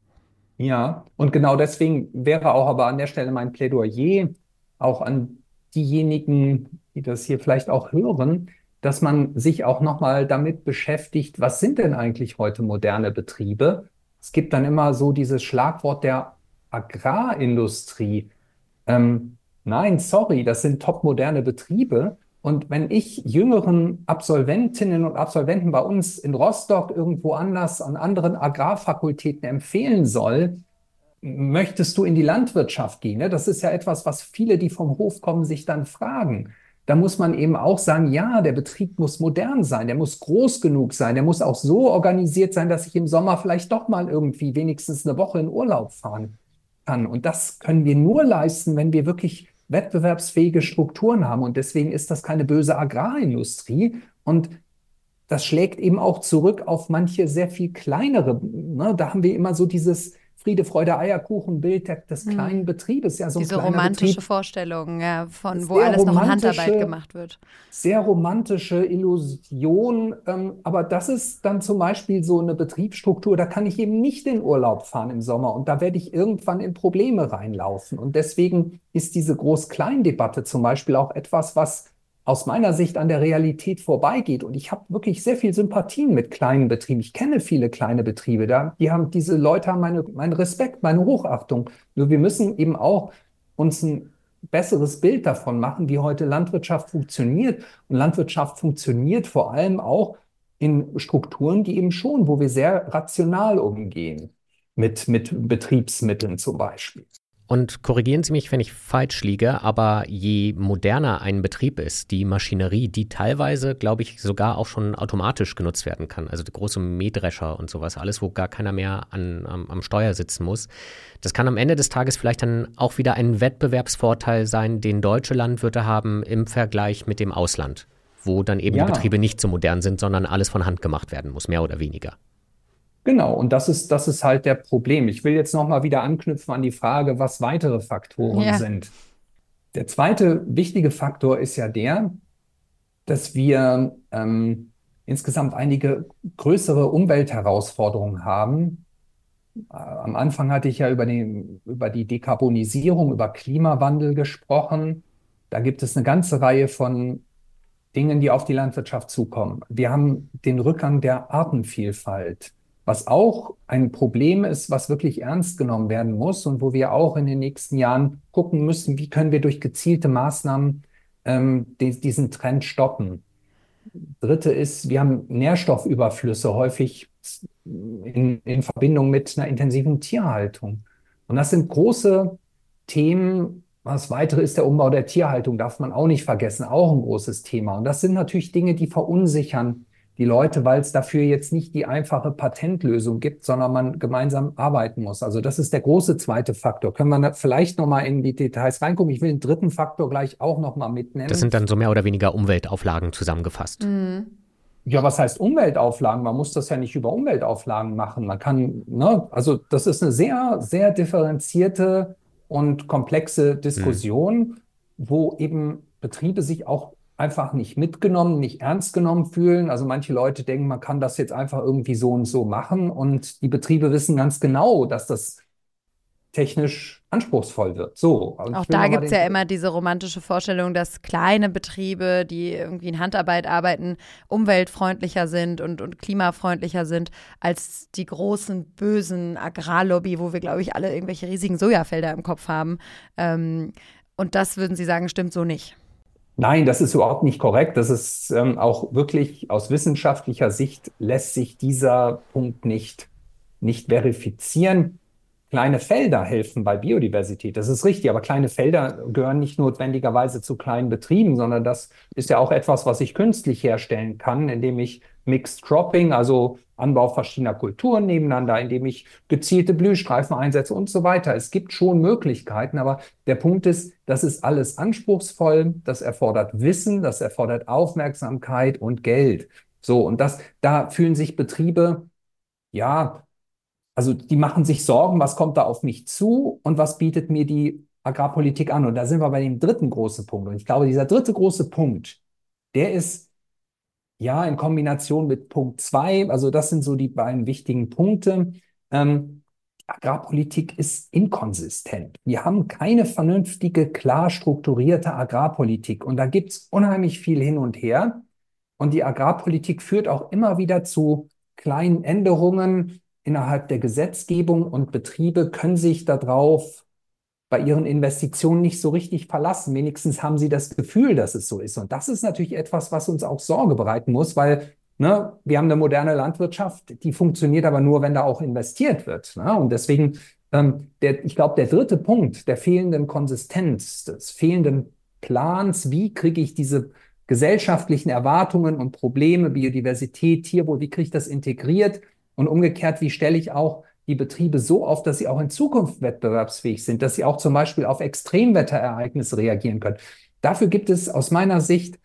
Ja, und genau deswegen wäre auch aber an der Stelle mein Plädoyer auch an diejenigen, die das hier vielleicht auch hören, dass man sich auch nochmal damit beschäftigt, was sind denn eigentlich heute moderne Betriebe? Es gibt dann immer so dieses Schlagwort der Agrarindustrie. Ähm, nein, sorry, das sind topmoderne Betriebe. Und wenn ich jüngeren Absolventinnen und Absolventen bei uns in Rostock irgendwo anders an anderen Agrarfakultäten empfehlen soll, möchtest du in die Landwirtschaft gehen? Das ist ja etwas, was viele, die vom Hof kommen, sich dann fragen. Da muss man eben auch sagen, ja, der Betrieb muss modern sein, der muss groß genug sein, der muss auch so organisiert sein, dass ich im Sommer vielleicht doch mal irgendwie wenigstens eine Woche in Urlaub fahren kann. Und das können wir nur leisten, wenn wir wirklich wettbewerbsfähige Strukturen haben. Und deswegen ist das keine böse Agrarindustrie. Und das schlägt eben auch zurück auf manche sehr viel kleinere. Ne? Da haben wir immer so dieses Friede, Freude, Eierkuchen Bild des hm. kleinen Betriebes. Ja, so Diese romantische Betrieb. Vorstellung, ja, von wo alles noch in Handarbeit gemacht wird. Sehr romantische Illusion. Ähm, aber das ist dann zum Beispiel so eine Betriebsstruktur, da kann ich eben nicht in Urlaub fahren im Sommer und da werde ich irgendwann in Probleme reinlaufen. Und deswegen ist diese Groß-Klein-Debatte zum Beispiel auch etwas, was aus meiner Sicht an der Realität vorbeigeht. Und ich habe wirklich sehr viel Sympathien mit kleinen Betrieben. Ich kenne viele kleine Betriebe. Da, die haben, diese Leute haben meine, meinen Respekt, meine Hochachtung. Nur wir müssen eben auch uns ein besseres Bild davon machen, wie heute Landwirtschaft funktioniert. Und Landwirtschaft funktioniert vor allem auch in Strukturen, die eben schon, wo wir sehr rational umgehen mit, mit Betriebsmitteln zum Beispiel. Und korrigieren Sie mich, wenn ich falsch liege, aber je moderner ein Betrieb ist, die Maschinerie, die teilweise, glaube ich, sogar auch schon automatisch genutzt werden kann, also die große Mähdrescher und sowas, alles, wo gar keiner mehr an, am, am Steuer sitzen muss, das kann am Ende des Tages vielleicht dann auch wieder ein Wettbewerbsvorteil sein, den deutsche Landwirte haben im Vergleich mit dem Ausland, wo dann eben ja. die Betriebe nicht so modern sind, sondern alles von Hand gemacht werden muss, mehr oder weniger. Genau, und das ist, das ist halt der Problem. Ich will jetzt nochmal wieder anknüpfen an die Frage, was weitere Faktoren ja. sind. Der zweite wichtige Faktor ist ja der, dass wir ähm, insgesamt einige größere Umweltherausforderungen haben. Äh, am Anfang hatte ich ja über die, über die Dekarbonisierung, über Klimawandel gesprochen. Da gibt es eine ganze Reihe von Dingen, die auf die Landwirtschaft zukommen. Wir haben den Rückgang der Artenvielfalt. Was auch ein Problem ist, was wirklich ernst genommen werden muss und wo wir auch in den nächsten Jahren gucken müssen, wie können wir durch gezielte Maßnahmen ähm, die, diesen Trend stoppen. Dritte ist, wir haben Nährstoffüberflüsse häufig in, in Verbindung mit einer intensiven Tierhaltung. Und das sind große Themen. Was weitere ist der Umbau der Tierhaltung, darf man auch nicht vergessen, auch ein großes Thema. Und das sind natürlich Dinge, die verunsichern die Leute, weil es dafür jetzt nicht die einfache Patentlösung gibt, sondern man gemeinsam arbeiten muss. Also das ist der große zweite Faktor. Können wir vielleicht nochmal in die Details reingucken? Ich will den dritten Faktor gleich auch nochmal mitnennen. Das sind dann so mehr oder weniger Umweltauflagen zusammengefasst. Mhm. Ja, was heißt Umweltauflagen? Man muss das ja nicht über Umweltauflagen machen. Man kann, ne, also das ist eine sehr, sehr differenzierte und komplexe Diskussion, mhm. wo eben Betriebe sich auch einfach nicht mitgenommen, nicht ernst genommen fühlen. Also manche Leute denken, man kann das jetzt einfach irgendwie so und so machen und die Betriebe wissen ganz genau, dass das technisch anspruchsvoll wird. So. Auch da gibt es ja immer diese romantische Vorstellung, dass kleine Betriebe, die irgendwie in Handarbeit arbeiten, umweltfreundlicher sind und, und klimafreundlicher sind als die großen, bösen Agrarlobby, wo wir, glaube ich, alle irgendwelche riesigen Sojafelder im Kopf haben. Ähm, und das würden Sie sagen, stimmt so nicht. Nein, das ist überhaupt nicht korrekt. Das ist ähm, auch wirklich aus wissenschaftlicher Sicht lässt sich dieser Punkt nicht, nicht verifizieren. Kleine Felder helfen bei Biodiversität. Das ist richtig, aber kleine Felder gehören nicht notwendigerweise zu kleinen Betrieben, sondern das ist ja auch etwas, was ich künstlich herstellen kann, indem ich Mixed Cropping, also Anbau verschiedener Kulturen nebeneinander, indem ich gezielte Blühstreifen einsetze und so weiter. Es gibt schon Möglichkeiten, aber der Punkt ist, das ist alles anspruchsvoll, das erfordert Wissen, das erfordert Aufmerksamkeit und Geld. So, und das, da fühlen sich Betriebe, ja, also die machen sich Sorgen, was kommt da auf mich zu und was bietet mir die Agrarpolitik an? Und da sind wir bei dem dritten großen Punkt. Und ich glaube, dieser dritte große Punkt, der ist ja, in Kombination mit Punkt zwei, also das sind so die beiden wichtigen Punkte. Ähm, Agrarpolitik ist inkonsistent. Wir haben keine vernünftige, klar strukturierte Agrarpolitik und da gibt es unheimlich viel hin und her. Und die Agrarpolitik führt auch immer wieder zu kleinen Änderungen innerhalb der Gesetzgebung und Betriebe können sich darauf bei ihren Investitionen nicht so richtig verlassen. Wenigstens haben sie das Gefühl, dass es so ist. Und das ist natürlich etwas, was uns auch Sorge bereiten muss, weil ne, wir haben eine moderne Landwirtschaft, die funktioniert aber nur, wenn da auch investiert wird. Ne? Und deswegen, ähm, der, ich glaube, der dritte Punkt der fehlenden Konsistenz, des fehlenden Plans, wie kriege ich diese gesellschaftlichen Erwartungen und Probleme, Biodiversität, Tierwohl, wie kriege ich das integriert? Und umgekehrt, wie stelle ich auch die Betriebe so auf, dass sie auch in Zukunft wettbewerbsfähig sind, dass sie auch zum Beispiel auf Extremwetterereignisse reagieren können. Dafür gibt es aus meiner Sicht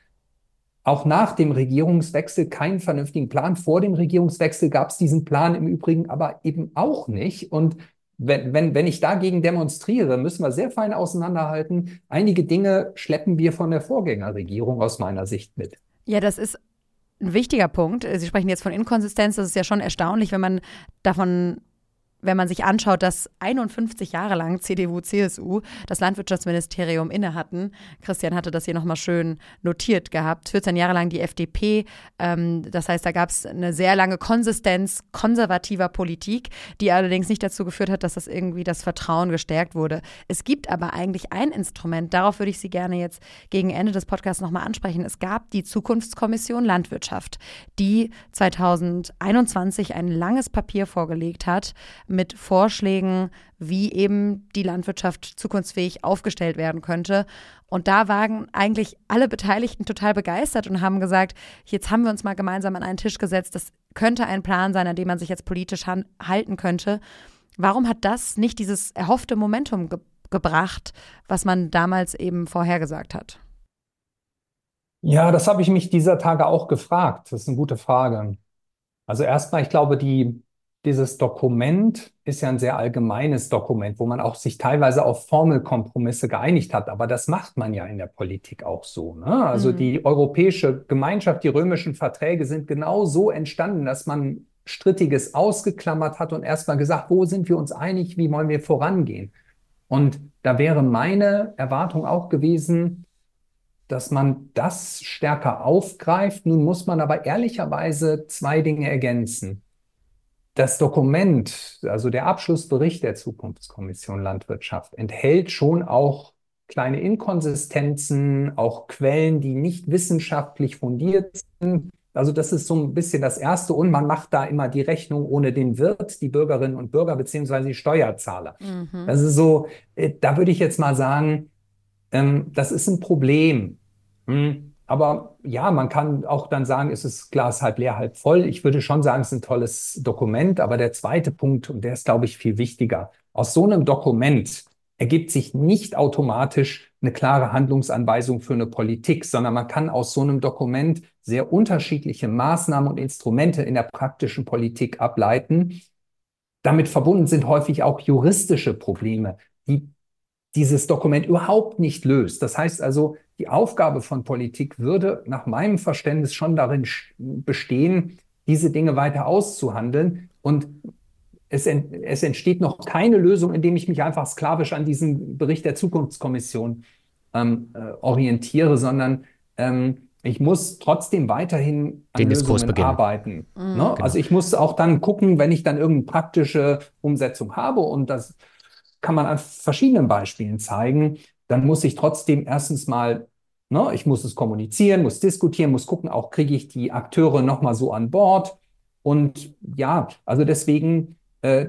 auch nach dem Regierungswechsel keinen vernünftigen Plan. Vor dem Regierungswechsel gab es diesen Plan im Übrigen aber eben auch nicht. Und wenn, wenn, wenn ich dagegen demonstriere, müssen wir sehr fein auseinanderhalten. Einige Dinge schleppen wir von der Vorgängerregierung aus meiner Sicht mit. Ja, das ist ein wichtiger Punkt. Sie sprechen jetzt von Inkonsistenz. Das ist ja schon erstaunlich, wenn man davon wenn man sich anschaut, dass 51 Jahre lang CDU, CSU das Landwirtschaftsministerium inne hatten, Christian hatte das hier nochmal schön notiert gehabt, 14 Jahre lang die FDP, ähm, das heißt, da gab es eine sehr lange Konsistenz konservativer Politik, die allerdings nicht dazu geführt hat, dass das irgendwie das Vertrauen gestärkt wurde. Es gibt aber eigentlich ein Instrument, darauf würde ich Sie gerne jetzt gegen Ende des Podcasts nochmal ansprechen. Es gab die Zukunftskommission Landwirtschaft, die 2021 ein langes Papier vorgelegt hat, mit Vorschlägen, wie eben die Landwirtschaft zukunftsfähig aufgestellt werden könnte. Und da waren eigentlich alle Beteiligten total begeistert und haben gesagt, jetzt haben wir uns mal gemeinsam an einen Tisch gesetzt, das könnte ein Plan sein, an dem man sich jetzt politisch halten könnte. Warum hat das nicht dieses erhoffte Momentum ge gebracht, was man damals eben vorhergesagt hat? Ja, das habe ich mich dieser Tage auch gefragt. Das ist eine gute Frage. Also erstmal, ich glaube, die, dieses Dokument ist ja ein sehr allgemeines Dokument, wo man auch sich teilweise auf Formelkompromisse geeinigt hat. Aber das macht man ja in der Politik auch so. Ne? Also mhm. die Europäische Gemeinschaft, die römischen Verträge sind genau so entstanden, dass man Strittiges ausgeklammert hat und erstmal gesagt, wo sind wir uns einig, wie wollen wir vorangehen? Und da wäre meine Erwartung auch gewesen, dass man das stärker aufgreift. Nun muss man aber ehrlicherweise zwei Dinge ergänzen. Das Dokument, also der Abschlussbericht der Zukunftskommission Landwirtschaft, enthält schon auch kleine Inkonsistenzen, auch Quellen, die nicht wissenschaftlich fundiert sind. Also das ist so ein bisschen das Erste. Und man macht da immer die Rechnung ohne den Wirt, die Bürgerinnen und Bürger beziehungsweise die Steuerzahler. Mhm. Das ist so, äh, da würde ich jetzt mal sagen, ähm, das ist ein Problem. Hm. Aber ja, man kann auch dann sagen, ist es Glas halb leer, halb voll. Ich würde schon sagen, es ist ein tolles Dokument. Aber der zweite Punkt, und der ist, glaube ich, viel wichtiger. Aus so einem Dokument ergibt sich nicht automatisch eine klare Handlungsanweisung für eine Politik, sondern man kann aus so einem Dokument sehr unterschiedliche Maßnahmen und Instrumente in der praktischen Politik ableiten. Damit verbunden sind häufig auch juristische Probleme, die dieses Dokument überhaupt nicht löst. Das heißt also, die Aufgabe von Politik würde nach meinem Verständnis schon darin bestehen, diese Dinge weiter auszuhandeln. Und es, ent, es, entsteht noch keine Lösung, indem ich mich einfach sklavisch an diesen Bericht der Zukunftskommission ähm, äh, orientiere, sondern ähm, ich muss trotzdem weiterhin an Den Lösungen arbeiten. Mhm. Ne? Genau. Also ich muss auch dann gucken, wenn ich dann irgendeine praktische Umsetzung habe und das kann man an verschiedenen Beispielen zeigen, dann muss ich trotzdem erstens mal Ne, ich muss es kommunizieren, muss diskutieren, muss gucken, auch kriege ich die Akteure nochmal so an Bord. Und ja, also deswegen äh,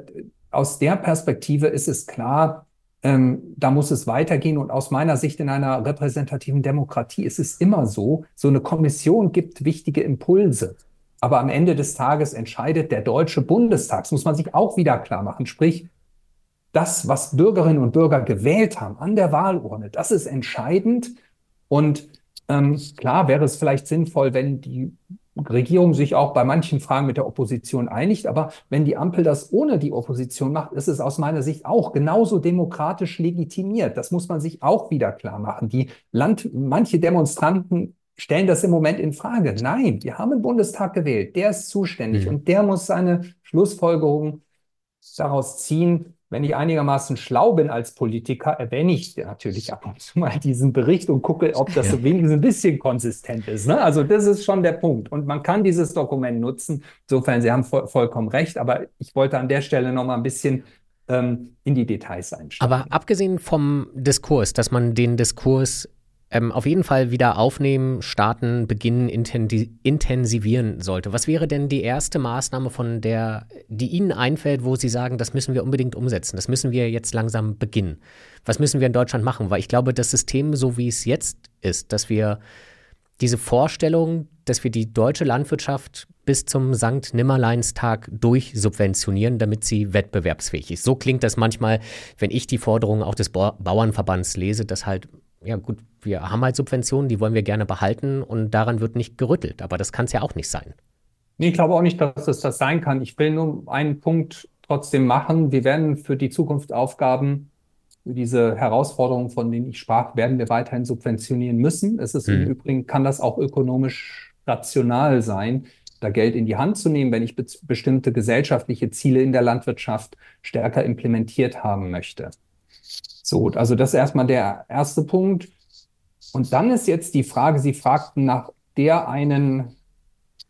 aus der Perspektive ist es klar, ähm, da muss es weitergehen. Und aus meiner Sicht in einer repräsentativen Demokratie ist es immer so, so eine Kommission gibt wichtige Impulse. Aber am Ende des Tages entscheidet der Deutsche Bundestag. Das muss man sich auch wieder klar machen. Sprich, das, was Bürgerinnen und Bürger gewählt haben an der Wahlurne, das ist entscheidend. Und ähm, klar wäre es vielleicht sinnvoll, wenn die Regierung sich auch bei manchen Fragen mit der Opposition einigt. Aber wenn die Ampel das ohne die Opposition macht, ist es aus meiner Sicht auch genauso demokratisch legitimiert. Das muss man sich auch wieder klar machen. Die Land, manche Demonstranten stellen das im Moment in Frage. Nein, wir haben einen Bundestag gewählt. Der ist zuständig mhm. und der muss seine Schlussfolgerungen daraus ziehen wenn ich einigermaßen schlau bin als Politiker, erwähne ich natürlich ab und zu mal diesen Bericht und gucke, ob das ja. so wenigstens ein bisschen konsistent ist. Ne? Also das ist schon der Punkt. Und man kann dieses Dokument nutzen. Insofern, Sie haben voll, vollkommen recht. Aber ich wollte an der Stelle noch mal ein bisschen ähm, in die Details einsteigen. Aber abgesehen vom Diskurs, dass man den Diskurs ähm, auf jeden Fall wieder aufnehmen, starten, beginnen, intensivieren sollte. Was wäre denn die erste Maßnahme, von der, die Ihnen einfällt, wo Sie sagen, das müssen wir unbedingt umsetzen, das müssen wir jetzt langsam beginnen? Was müssen wir in Deutschland machen? Weil ich glaube, das System, so wie es jetzt ist, dass wir diese Vorstellung, dass wir die deutsche Landwirtschaft bis zum Sankt Nimmerleinstag durchsubventionieren, damit sie wettbewerbsfähig ist. So klingt das manchmal, wenn ich die Forderungen auch des Bauernverbands lese, dass halt ja gut, wir haben halt Subventionen, die wollen wir gerne behalten und daran wird nicht gerüttelt. Aber das kann es ja auch nicht sein. Nee, ich glaube auch nicht, dass es das sein kann. Ich will nur einen Punkt trotzdem machen. Wir werden für die Zukunftsaufgaben, für diese Herausforderungen, von denen ich sprach, werden wir weiterhin subventionieren müssen. Es ist hm. im Übrigen, kann das auch ökonomisch rational sein, da Geld in die Hand zu nehmen, wenn ich be bestimmte gesellschaftliche Ziele in der Landwirtschaft stärker implementiert haben möchte. So, also das ist erstmal der erste Punkt. Und dann ist jetzt die Frage, Sie fragten nach der einen.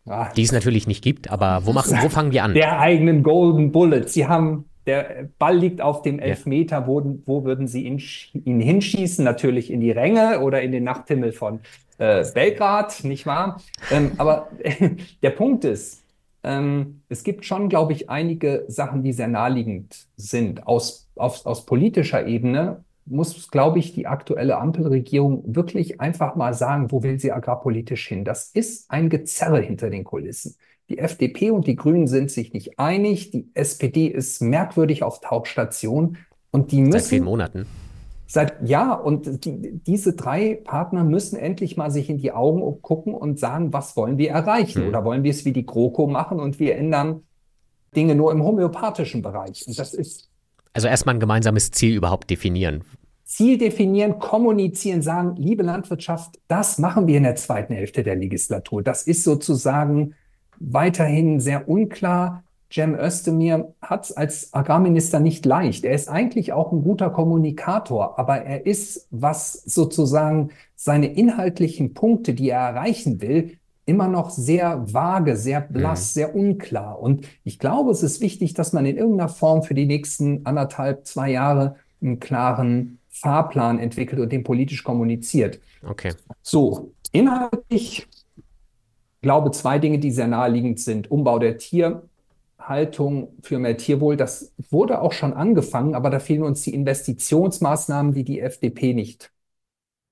Ja, die es natürlich nicht gibt, aber wo, machen, wo fangen wir an? Der eigenen Golden Bullet. Sie haben, der Ball liegt auf dem Elfmeter. Ja. Wo, wo würden Sie ihn, ihn, hinschießen? Natürlich in die Ränge oder in den Nachthimmel von äh, Belgrad, nicht wahr? Ähm, aber der Punkt ist, ähm, es gibt schon, glaube ich, einige Sachen, die sehr naheliegend sind. Aus, aus, aus politischer Ebene muss, glaube ich, die aktuelle Ampelregierung wirklich einfach mal sagen, wo will sie agrarpolitisch hin? Das ist ein Gezerre hinter den Kulissen. Die FDP und die Grünen sind sich nicht einig. Die SPD ist merkwürdig auf Tauchstation und die müssen. Seit vielen Monaten. Seit ja, und die, diese drei Partner müssen endlich mal sich in die Augen gucken und sagen, was wollen wir erreichen? Hm. Oder wollen wir es wie die GroKo machen und wir ändern Dinge nur im homöopathischen Bereich? Und das ist. Also erstmal ein gemeinsames Ziel überhaupt definieren. Ziel definieren, kommunizieren, sagen, liebe Landwirtschaft, das machen wir in der zweiten Hälfte der Legislatur. Das ist sozusagen weiterhin sehr unklar. Cem Özdemir hat es als Agrarminister nicht leicht. Er ist eigentlich auch ein guter Kommunikator, aber er ist, was sozusagen seine inhaltlichen Punkte, die er erreichen will, immer noch sehr vage, sehr blass, mhm. sehr unklar. Und ich glaube, es ist wichtig, dass man in irgendeiner Form für die nächsten anderthalb, zwei Jahre einen klaren Fahrplan entwickelt und den politisch kommuniziert. Okay. So, inhaltlich glaube zwei Dinge, die sehr naheliegend sind. Umbau der Tierhaltung für mehr Tierwohl, das wurde auch schon angefangen, aber da fehlen uns die Investitionsmaßnahmen, die die FDP nicht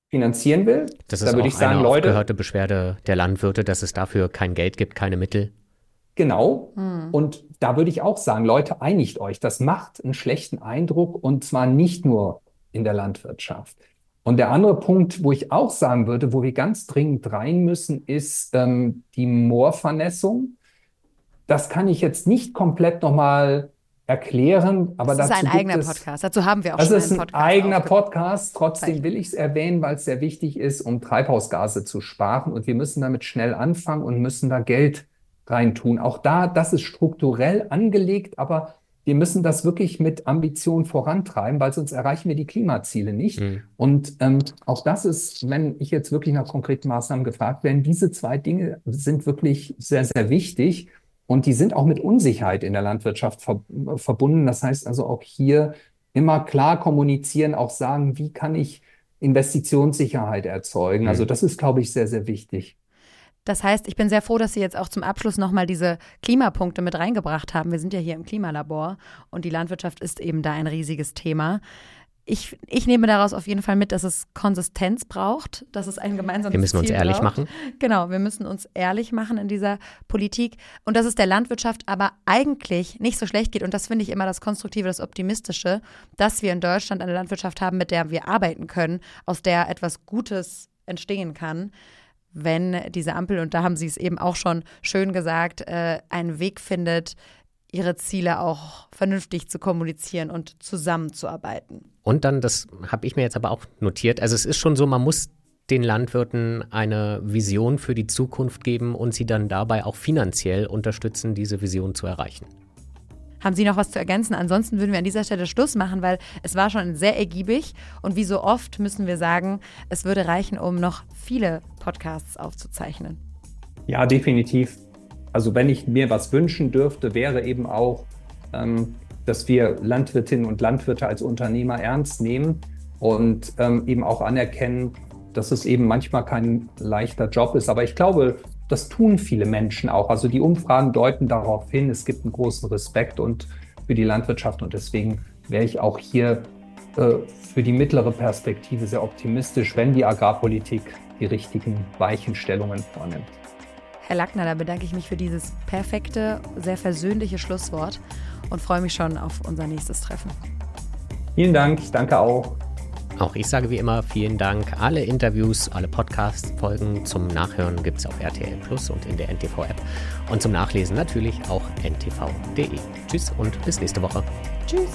finanzieren will. Das ist da würde ich sagen, eine Leute, gehörte Beschwerde der Landwirte, dass es dafür kein Geld gibt, keine Mittel. Genau. Hm. Und da würde ich auch sagen, Leute, einigt euch. Das macht einen schlechten Eindruck und zwar nicht nur in der Landwirtschaft. Und der andere Punkt, wo ich auch sagen würde, wo wir ganz dringend rein müssen, ist ähm, die Moorvernässung. Das kann ich jetzt nicht komplett nochmal erklären, aber das ist ein eigener es, Podcast. Dazu haben wir auch das schon einen Podcast. Das ist ein eigener Podcast. Trotzdem will ich es erwähnen, weil es sehr wichtig ist, um Treibhausgase zu sparen. Und wir müssen damit schnell anfangen und müssen da Geld reintun. Auch da, das ist strukturell angelegt, aber wir müssen das wirklich mit Ambition vorantreiben, weil sonst erreichen wir die Klimaziele nicht. Mhm. Und ähm, auch das ist, wenn ich jetzt wirklich nach konkreten Maßnahmen gefragt werde, diese zwei Dinge sind wirklich sehr, sehr wichtig. Und die sind auch mit Unsicherheit in der Landwirtschaft ver verbunden. Das heißt also auch hier immer klar kommunizieren, auch sagen, wie kann ich Investitionssicherheit erzeugen. Mhm. Also das ist, glaube ich, sehr, sehr wichtig. Das heißt, ich bin sehr froh, dass Sie jetzt auch zum Abschluss nochmal diese Klimapunkte mit reingebracht haben. Wir sind ja hier im Klimalabor und die Landwirtschaft ist eben da ein riesiges Thema. Ich, ich nehme daraus auf jeden Fall mit, dass es Konsistenz braucht, dass es ein gemeinsames Wir müssen Ziel uns ehrlich braucht. machen. Genau, wir müssen uns ehrlich machen in dieser Politik und dass es der Landwirtschaft aber eigentlich nicht so schlecht geht. Und das finde ich immer das Konstruktive, das Optimistische, dass wir in Deutschland eine Landwirtschaft haben, mit der wir arbeiten können, aus der etwas Gutes entstehen kann wenn diese Ampel, und da haben Sie es eben auch schon schön gesagt, äh, einen Weg findet, ihre Ziele auch vernünftig zu kommunizieren und zusammenzuarbeiten. Und dann, das habe ich mir jetzt aber auch notiert, also es ist schon so, man muss den Landwirten eine Vision für die Zukunft geben und sie dann dabei auch finanziell unterstützen, diese Vision zu erreichen. Haben Sie noch was zu ergänzen? Ansonsten würden wir an dieser Stelle Schluss machen, weil es war schon sehr ergiebig und wie so oft müssen wir sagen, es würde reichen, um noch viele Podcasts aufzuzeichnen. Ja, definitiv. Also wenn ich mir was wünschen dürfte, wäre eben auch, ähm, dass wir Landwirtinnen und Landwirte als Unternehmer ernst nehmen und ähm, eben auch anerkennen, dass es eben manchmal kein leichter Job ist. Aber ich glaube, das tun viele Menschen auch. Also die Umfragen deuten darauf hin, es gibt einen großen Respekt und für die Landwirtschaft und deswegen wäre ich auch hier äh, für die mittlere Perspektive sehr optimistisch, wenn die Agrarpolitik die richtigen Weichenstellungen vornimmt. Herr Lackner, da bedanke ich mich für dieses perfekte, sehr versöhnliche Schlusswort und freue mich schon auf unser nächstes Treffen. Vielen Dank, ich danke auch. Auch ich sage wie immer vielen Dank. Alle Interviews, alle Podcast-Folgen zum Nachhören gibt es auf RTL Plus und in der NTV-App. Und zum Nachlesen natürlich auch ntv.de. Tschüss und bis nächste Woche. Tschüss.